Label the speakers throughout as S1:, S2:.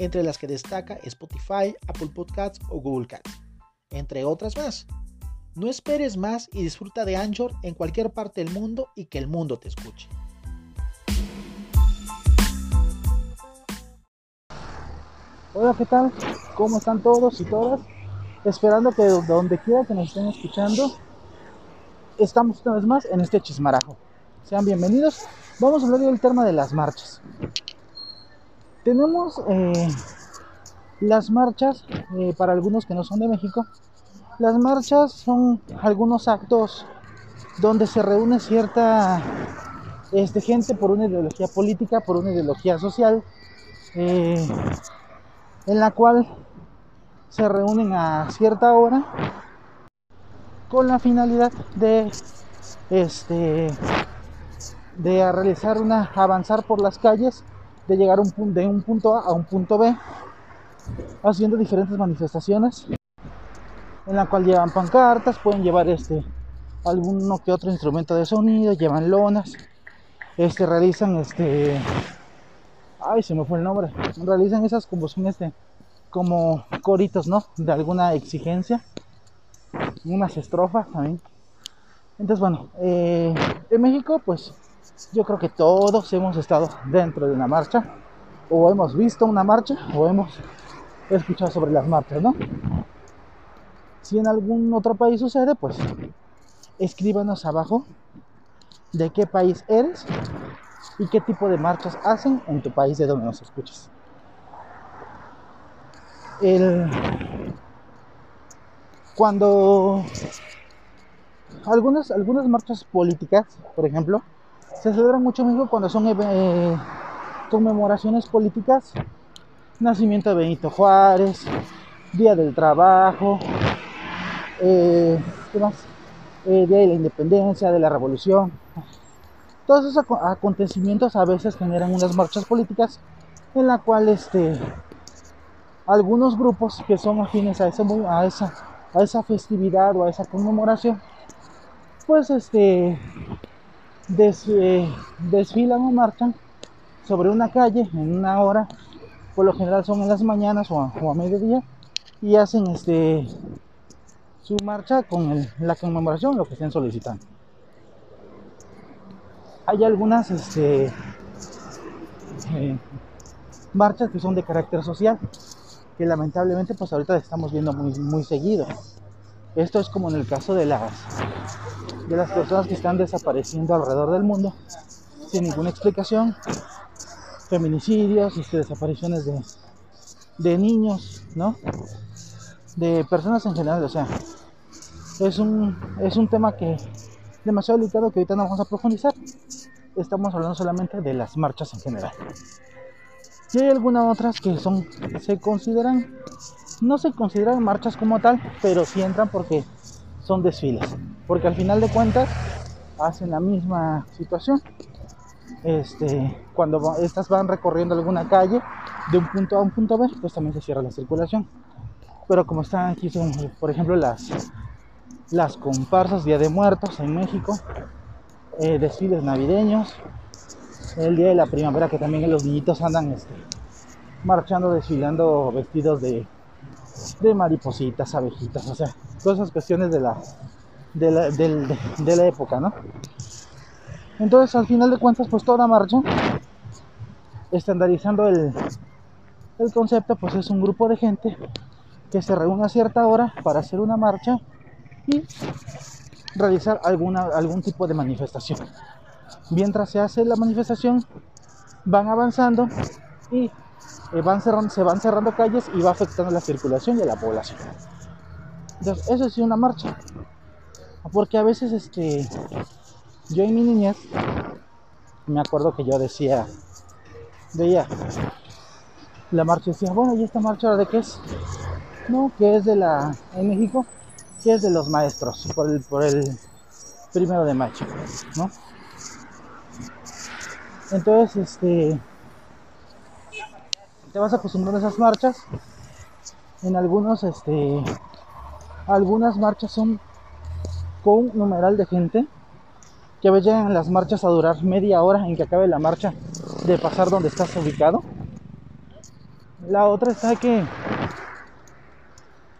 S1: entre las que destaca Spotify, Apple Podcasts o Google Cats, entre otras más. No esperes más y disfruta de Anchor en cualquier parte del mundo y que el mundo te escuche.
S2: Hola, ¿qué tal? ¿Cómo están todos y todas? Esperando que donde quiera que nos estén escuchando, estamos una vez más en este chismarajo. Sean bienvenidos. Vamos a hablar del tema de las marchas. Tenemos eh, las marchas, eh, para algunos que no son de México, las marchas son algunos actos donde se reúne cierta este, gente por una ideología política, por una ideología social, eh, en la cual se reúnen a cierta hora con la finalidad de este de realizar una avanzar por las calles de llegar un, de un punto A a un punto B haciendo diferentes manifestaciones en la cual llevan pancartas pueden llevar este alguno que otro instrumento de sonido llevan lonas este realizan este ay se me fue el nombre realizan esas como son este como coritos no de alguna exigencia unas estrofas también. Entonces, bueno, eh, en México, pues yo creo que todos hemos estado dentro de una marcha, o hemos visto una marcha, o hemos escuchado sobre las marchas, ¿no? Si en algún otro país sucede, pues escríbanos abajo de qué país eres y qué tipo de marchas hacen en tu país de donde nos escuchas. El, cuando algunas, algunas marchas políticas, por ejemplo, se celebran mucho mejor cuando son eh, conmemoraciones políticas, nacimiento de Benito Juárez, Día del Trabajo, eh, eh, Día de la Independencia, de la Revolución. Todos esos acontecimientos a veces generan unas marchas políticas en la cual este, algunos grupos que son afines a, a esa a esa festividad o a esa conmemoración, pues este eh, desfilan o marchan sobre una calle en una hora, por lo general son en las mañanas o a, mediodía, y hacen este su marcha con la conmemoración, lo que estén solicitando. Hay algunas este, eh, marchas que son de carácter social, que lamentablemente pues ahorita estamos viendo muy, muy seguido. Esto es como en el caso de las, de las personas que están desapareciendo alrededor del mundo sin ninguna explicación. Feminicidios, este, desapariciones de, de niños, ¿no? De personas en general, o sea, es un, es un tema que demasiado delicado que ahorita no vamos a profundizar. Estamos hablando solamente de las marchas en general. Y hay algunas otras que son, se consideran, no se consideran marchas como tal, pero sí entran porque son desfiles. Porque al final de cuentas hacen la misma situación. Este, cuando estas van recorriendo alguna calle de un punto A a un punto B, pues también se cierra la circulación. Pero como están aquí, son, por ejemplo, las, las comparsas Día de Muertos en México, eh, desfiles navideños, el día de la primavera que también los niñitos andan este, marchando, desfilando vestidos de, de maripositas, abejitas, o sea, todas esas cuestiones de la, de la, de, la época, ¿no? Entonces, al final de cuentas, pues toda marcha, estandarizando el, el concepto, pues es un grupo de gente que se reúne a cierta hora para hacer una marcha y realizar alguna, algún tipo de manifestación mientras se hace la manifestación, van avanzando y eh, van cerrando, se van cerrando calles y va afectando la circulación y la población. Entonces, eso es una marcha. Porque a veces, este, yo en mi niñez, me acuerdo que yo decía, veía la marcha decía, bueno, ¿y esta marcha de qué es? ¿no? Que es de la, en México, que es de los maestros, por el, por el primero de mayo, ¿no? Entonces, este, te vas acostumbrando a esas marchas. En algunos, este, algunas marchas son con numeral de gente que a veces llegan las marchas a durar media hora en que acabe la marcha de pasar donde estás ubicado. La otra está que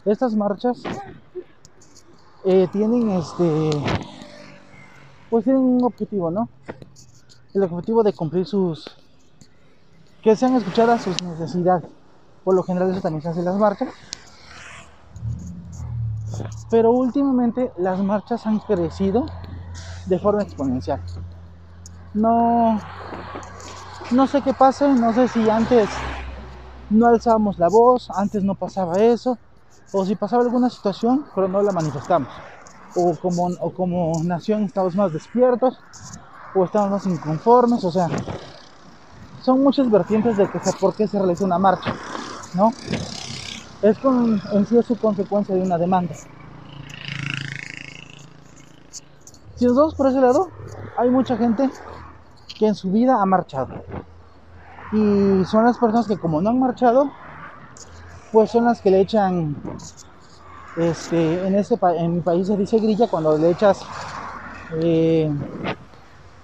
S2: estas marchas eh, tienen este pues tienen un objetivo, ¿no? El objetivo de cumplir sus que sean escuchadas sus necesidades. Por lo general eso también se hace en las marchas. Pero últimamente las marchas han crecido de forma exponencial. No, no sé qué pase, no sé si antes no alzábamos la voz, antes no pasaba eso, o si pasaba alguna situación, pero no la manifestamos. O como, o como nación estamos más despiertos, o estamos más inconformes, o sea, son muchas vertientes de que por qué se realiza una marcha, ¿no? Es con, en sí es su consecuencia de una demanda. Si nos vamos por ese lado, hay mucha gente que en su vida ha marchado. Y son las personas que como no han marchado, pues son las que le echan, este, en, este, en mi país se dice grilla cuando le echas eh,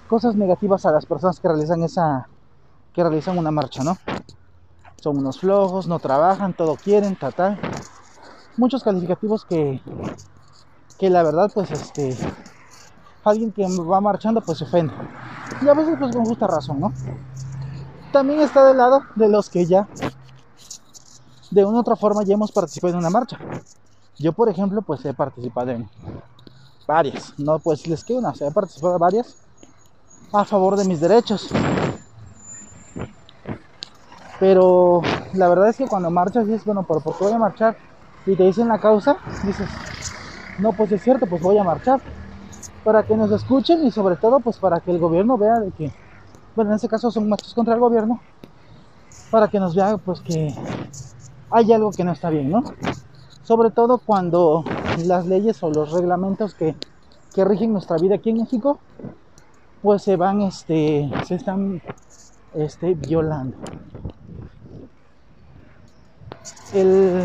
S2: cosas negativas a las personas que realizan esa, que realizan una marcha, ¿no? Son unos flojos, no trabajan, todo quieren, tal, Muchos calificativos que, que la verdad, pues, este, alguien que va marchando, pues se ofende. Y a veces, pues, con justa razón, ¿no? También está del lado de los que ya, de una u otra forma, ya hemos participado en una marcha. Yo, por ejemplo, pues he participado en varias, no pues les quedo una, he participado en varias a favor de mis derechos. Pero la verdad es que cuando marchas dices, bueno, pero ¿por qué voy a marchar? Y te dicen la causa, dices, no, pues es cierto, pues voy a marchar. Para que nos escuchen y sobre todo pues para que el gobierno vea de que, bueno, en este caso son marchas contra el gobierno, para que nos vea pues que hay algo que no está bien, ¿no? Sobre todo cuando las leyes o los reglamentos que, que rigen nuestra vida aquí en México, pues se van, este, se están este, violando el,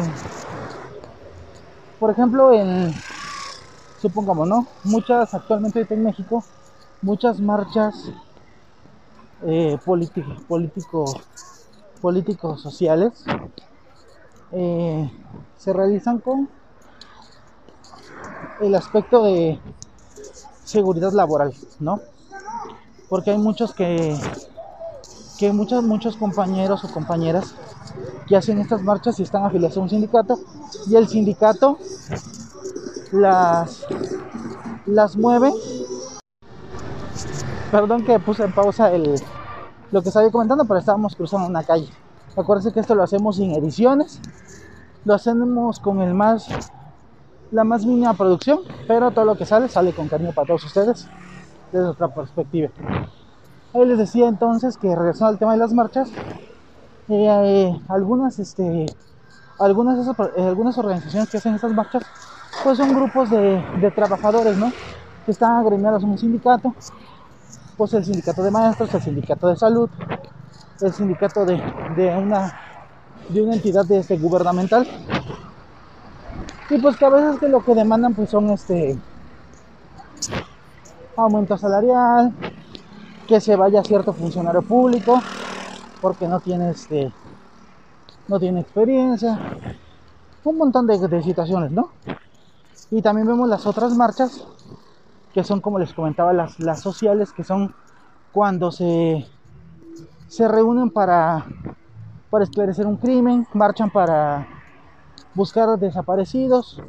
S2: por ejemplo, en, supongamos, ¿no? Muchas, actualmente en México, muchas marchas eh, político, políticos sociales eh, se realizan con el aspecto de seguridad laboral, ¿no? Porque hay muchos que, que muchos, muchos compañeros o compañeras que hacen estas marchas y están afiliados a un sindicato y el sindicato las, las mueve. Perdón que puse en pausa el, lo que estaba comentando, pero estábamos cruzando una calle. Acuérdense que esto lo hacemos sin ediciones, lo hacemos con el más, la más mínima producción, pero todo lo que sale sale con cariño para todos ustedes desde otra perspectiva. Ahí les decía entonces que regresando al tema de las marchas, eh, algunas, este, algunas, eh, algunas organizaciones que hacen estas marchas, pues son grupos de, trabajadores, ¿no? Que están agremiados en un sindicato, pues el sindicato de maestros, el sindicato de salud, el sindicato de, una, de una entidad de este, gubernamental. Y pues que a veces que lo que demandan pues son este aumento salarial, que se vaya cierto funcionario público, porque no tiene este no tiene experiencia un montón de, situaciones no y también vemos las otras marchas que son como les comentaba las, las sociales que son cuando se se reúnen para para esclarecer un crimen marchan para buscar desaparecidos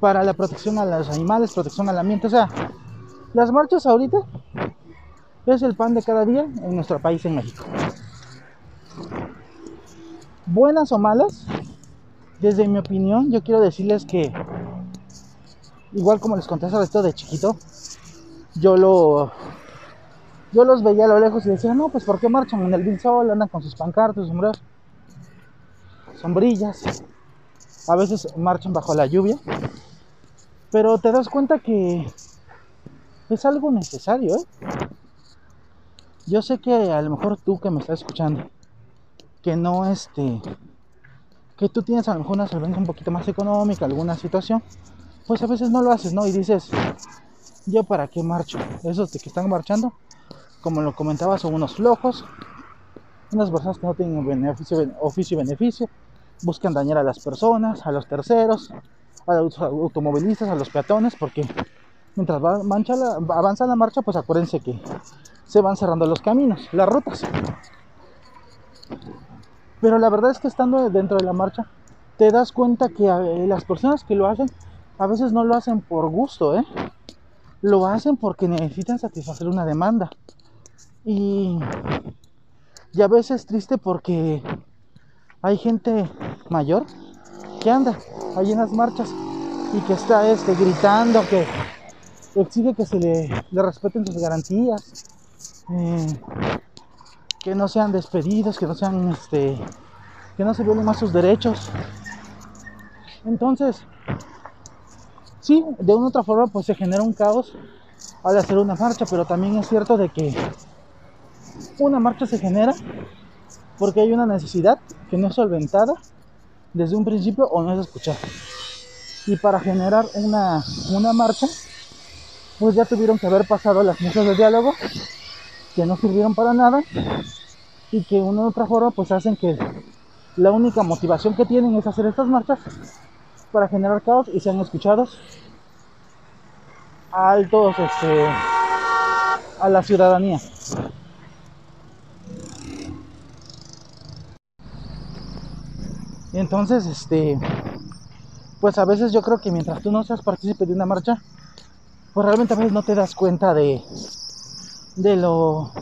S2: para la protección a los animales protección al ambiente o sea las marchas ahorita es el pan de cada día en nuestro país, en México. Buenas o malas, desde mi opinión, yo quiero decirles que, igual como les conté hace esto de chiquito, yo lo yo los veía a lo lejos y decía, no, pues ¿por qué marchan en el Sol? Andan con sus pancartas, sombreros, sombrillas. a veces marchan bajo la lluvia, pero te das cuenta que es algo necesario. ¿eh? Yo sé que a lo mejor tú que me estás escuchando, que no este, que tú tienes a lo mejor una solvencia un poquito más económica, alguna situación, pues a veces no lo haces, ¿no? Y dices, yo para qué marcho. Esos de que están marchando, como lo comentaba, son unos flojos, unas personas que no tienen beneficio, oficio y beneficio, buscan dañar a las personas, a los terceros, a los automovilistas, a los peatones, porque mientras va, avanza la marcha, pues acuérdense que se van cerrando los caminos, las rutas. Pero la verdad es que estando dentro de la marcha, te das cuenta que eh, las personas que lo hacen, a veces no lo hacen por gusto, ¿eh? Lo hacen porque necesitan satisfacer una demanda. Y, y a veces triste porque hay gente mayor que anda ahí en las marchas y que está este, gritando que exige que se le, respeten sus garantías, eh, que no sean despedidos, que no sean este, que no se violen más sus derechos. Entonces, sí, de una u otra forma pues se genera un caos al hacer una marcha, pero también es cierto de que una marcha se genera porque hay una necesidad que no es solventada desde un principio o no es escuchada. Y para generar una, una marcha, pues ya tuvieron que haber pasado las mesas de diálogo que no sirvieron para nada y que una u otra forma pues hacen que la única motivación que tienen es hacer estas marchas para generar caos y sean escuchados altos este, a la ciudadanía. Y entonces, este, pues a veces yo creo que mientras tú no seas partícipe de una marcha, pues realmente a veces no te das cuenta de, de lo,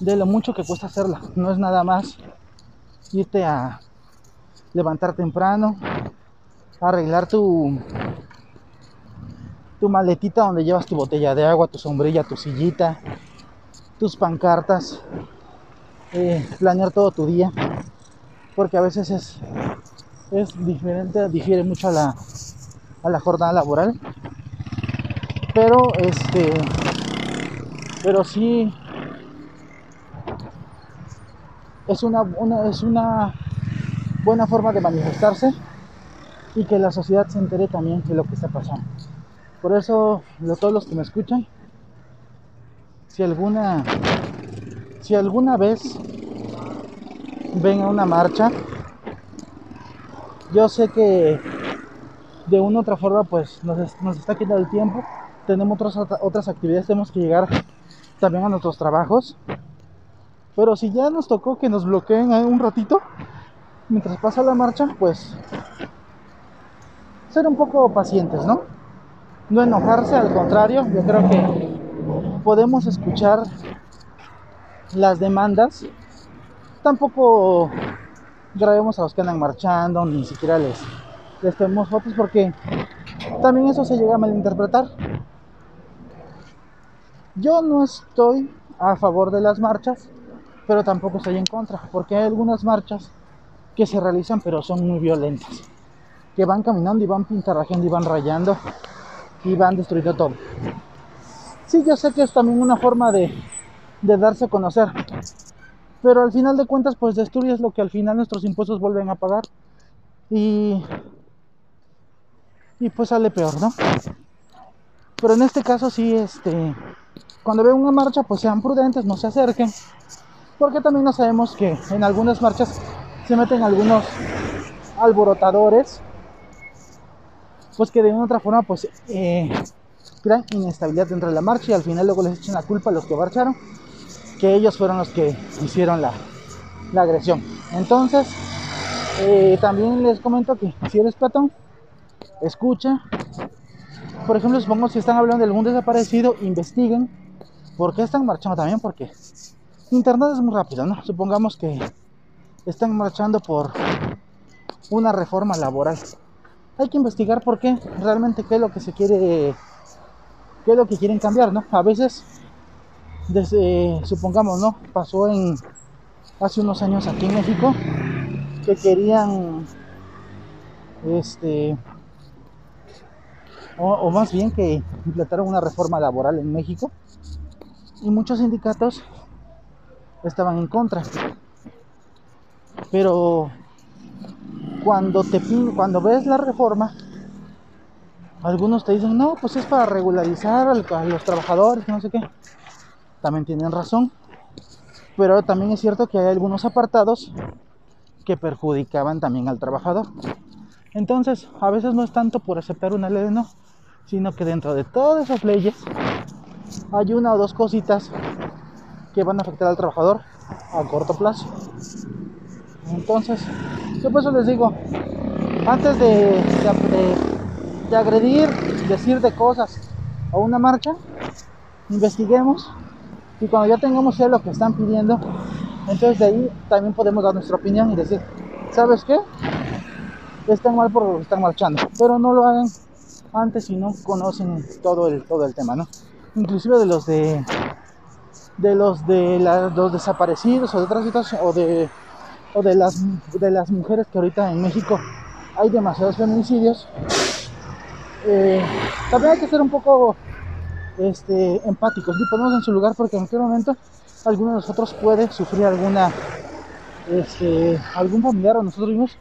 S2: de lo mucho que cuesta hacerla. No es nada más irte a levantar temprano, arreglar tu, tu maletita donde llevas tu botella de agua, tu sombrilla, tu sillita, tus pancartas, eh, planear todo tu día. Porque a veces es, es diferente, difiere mucho a la, a la jornada laboral. Pero este pero sí es una, es una buena forma de manifestarse y que la sociedad se entere también de lo que está pasando. Por eso, todos los que me escuchan, si alguna, si alguna vez ven a una marcha. Yo sé que de una u otra forma pues nos, está quitando el tiempo. Tenemos otras, otras actividades, tenemos que llegar también a nuestros trabajos. Pero si ya nos tocó que nos bloqueen un ratito mientras pasa la marcha, pues ser un poco pacientes, ¿no? No enojarse, al contrario, yo creo que podemos escuchar las demandas tampoco grabemos a los que andan marchando, ni siquiera les, les tomemos fotos porque también eso se llega a malinterpretar. Yo no estoy a favor de las marchas, pero tampoco estoy en contra, porque hay algunas marchas que se realizan pero son muy violentas, que van caminando y van pintarrajeando y van rayando y van destruyendo todo. Sí, yo sé que es también una forma de, de darse a conocer, pero al final de cuentas pues destruyes lo que al final nuestros impuestos vuelven a pagar y y pues sale peor, ¿no? Pero en este caso sí, este, cuando veo una marcha, pues sean prudentes, no se acerquen, porque también no sabemos que en algunas marchas se meten algunos alborotadores, pues que de una otra forma, pues eh, crean inestabilidad dentro de la marcha y al final luego les echan la culpa a los que marcharon que ellos fueron los que hicieron la, agresión. Entonces, eh, también les comento que si eres platón, escucha. Por ejemplo, supongo si están hablando de algún desaparecido, investiguen por qué están marchando también, porque Internet es muy rápido, ¿no? Supongamos que están marchando por una reforma laboral. Hay que investigar por qué, realmente qué es lo que se quiere, qué es lo que quieren cambiar, ¿no? A veces supongamos, ¿no? Pasó en hace unos años aquí en México que querían este, o, más bien que implantaron una reforma laboral en México y muchos sindicatos estaban en contra. Pero cuando te cuando ves la reforma, algunos te dicen, no, pues es para regularizar a los trabajadores, no sé qué. También tienen razón. Pero también es cierto que hay algunos apartados que perjudicaban también al trabajador. Entonces, a veces no es tanto por aceptar una ley no, sino que dentro de todas esas leyes hay una o dos cositas que van a afectar al trabajador a corto plazo. Entonces, yo por eso les digo, antes de, de, agredir, decir de cosas a una marcha, investiguemos y cuando ya tengamos ya lo que están pidiendo, entonces de ahí también podemos dar nuestra opinión y decir, ¿sabes qué? Están mal por están marchando, pero no lo hagan antes si no conocen todo el, todo el tema, ¿no? Inclusive de los de de los de los desaparecidos o de otras situaciones o de o de las de las mujeres que ahorita en México hay demasiados feminicidios eh, también hay que ser un poco este, empáticos y ponernos en su lugar porque en cualquier momento alguno de nosotros puede sufrir alguna este, algún familiar o nosotros mismos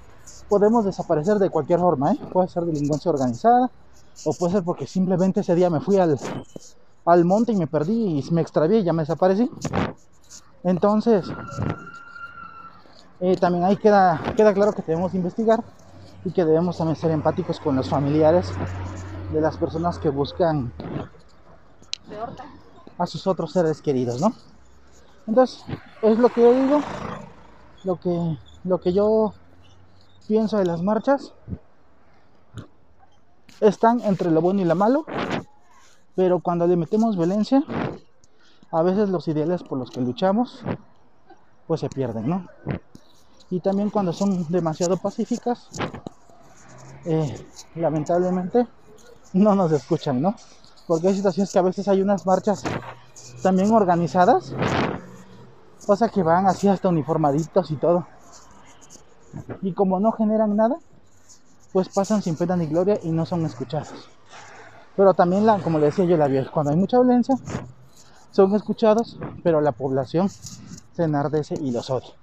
S2: podemos desaparecer de cualquier forma ¿eh? puede ser delincuencia organizada o puede ser porque simplemente ese día me fui al, al monte y me perdí y me extravié y ya me desaparecí. Entonces, eh, también ahí queda, queda claro que debemos investigar y que debemos también ser empáticos con los familiares de las personas que buscan a sus otros seres queridos, ¿no? Entonces, es lo que yo digo, lo que, lo que yo pienso de las marchas están entre lo bueno y lo malo, pero cuando le metemos violencia, a veces los ideales por los que luchamos, pues se pierden, ¿no? Y también cuando son demasiado pacíficas, eh, lamentablemente no nos escuchan, ¿no? Porque hay situaciones que a veces hay unas marchas también organizadas, cosa que van así hasta uniformaditos y todo. Y como no generan nada, pues pasan sin pena ni gloria y no son escuchados. Pero también, la, como le decía yo, la cuando hay mucha violencia, son escuchados, pero la población se enardece y los odia.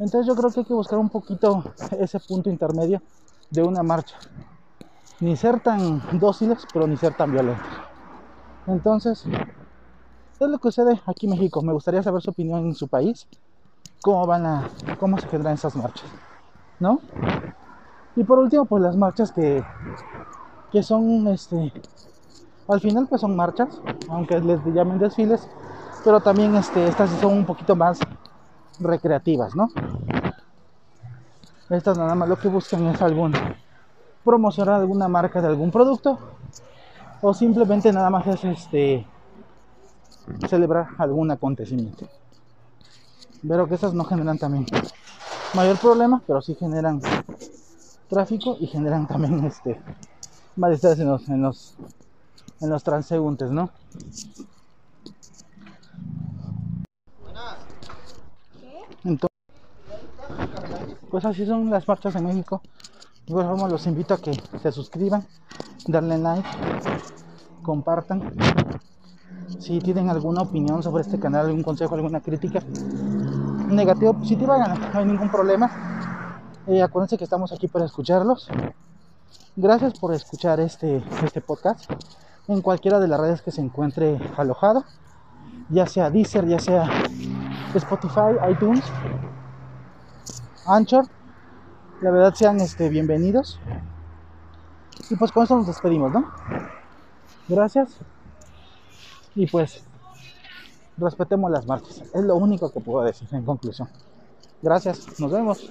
S2: Entonces yo creo que hay que buscar un poquito ese punto intermedio de una marcha. Ni ser tan dóciles, pero ni ser tan violentos. Entonces, es lo que sucede aquí en México. Me gustaría saber su opinión en su país. Cómo van a, cómo se generan esas marchas. ¿No? Y por último, pues las marchas que, que son, este, al final pues son marchas, aunque les llamen desfiles, pero también este, estas son un poquito más recreativas, ¿no? Estas nada más lo que buscan es algún promocionar alguna marca de algún producto o simplemente nada más es este celebrar algún acontecimiento. Pero que estas no generan también mayor problema, pero sí generan tráfico y generan también este malestares en los, en los en los transeúntes, ¿no? Entonces, pues así son las marchas en México. De igual forma los invito a que se suscriban, darle like, compartan. Si tienen alguna opinión sobre este canal, algún consejo, alguna crítica, negativa o positiva, no hay ningún problema eh, acuérdense que estamos aquí para escucharlos. Gracias por escuchar este, este podcast en cualquiera de las redes que se encuentre alojado, ya sea Deezer, ya sea Spotify, iTunes, Anchor. La verdad sean este, bienvenidos. Y pues con eso nos despedimos, ¿no? Gracias. Y pues respetemos las marchas. Es lo único que puedo decir en conclusión. Gracias. Nos vemos.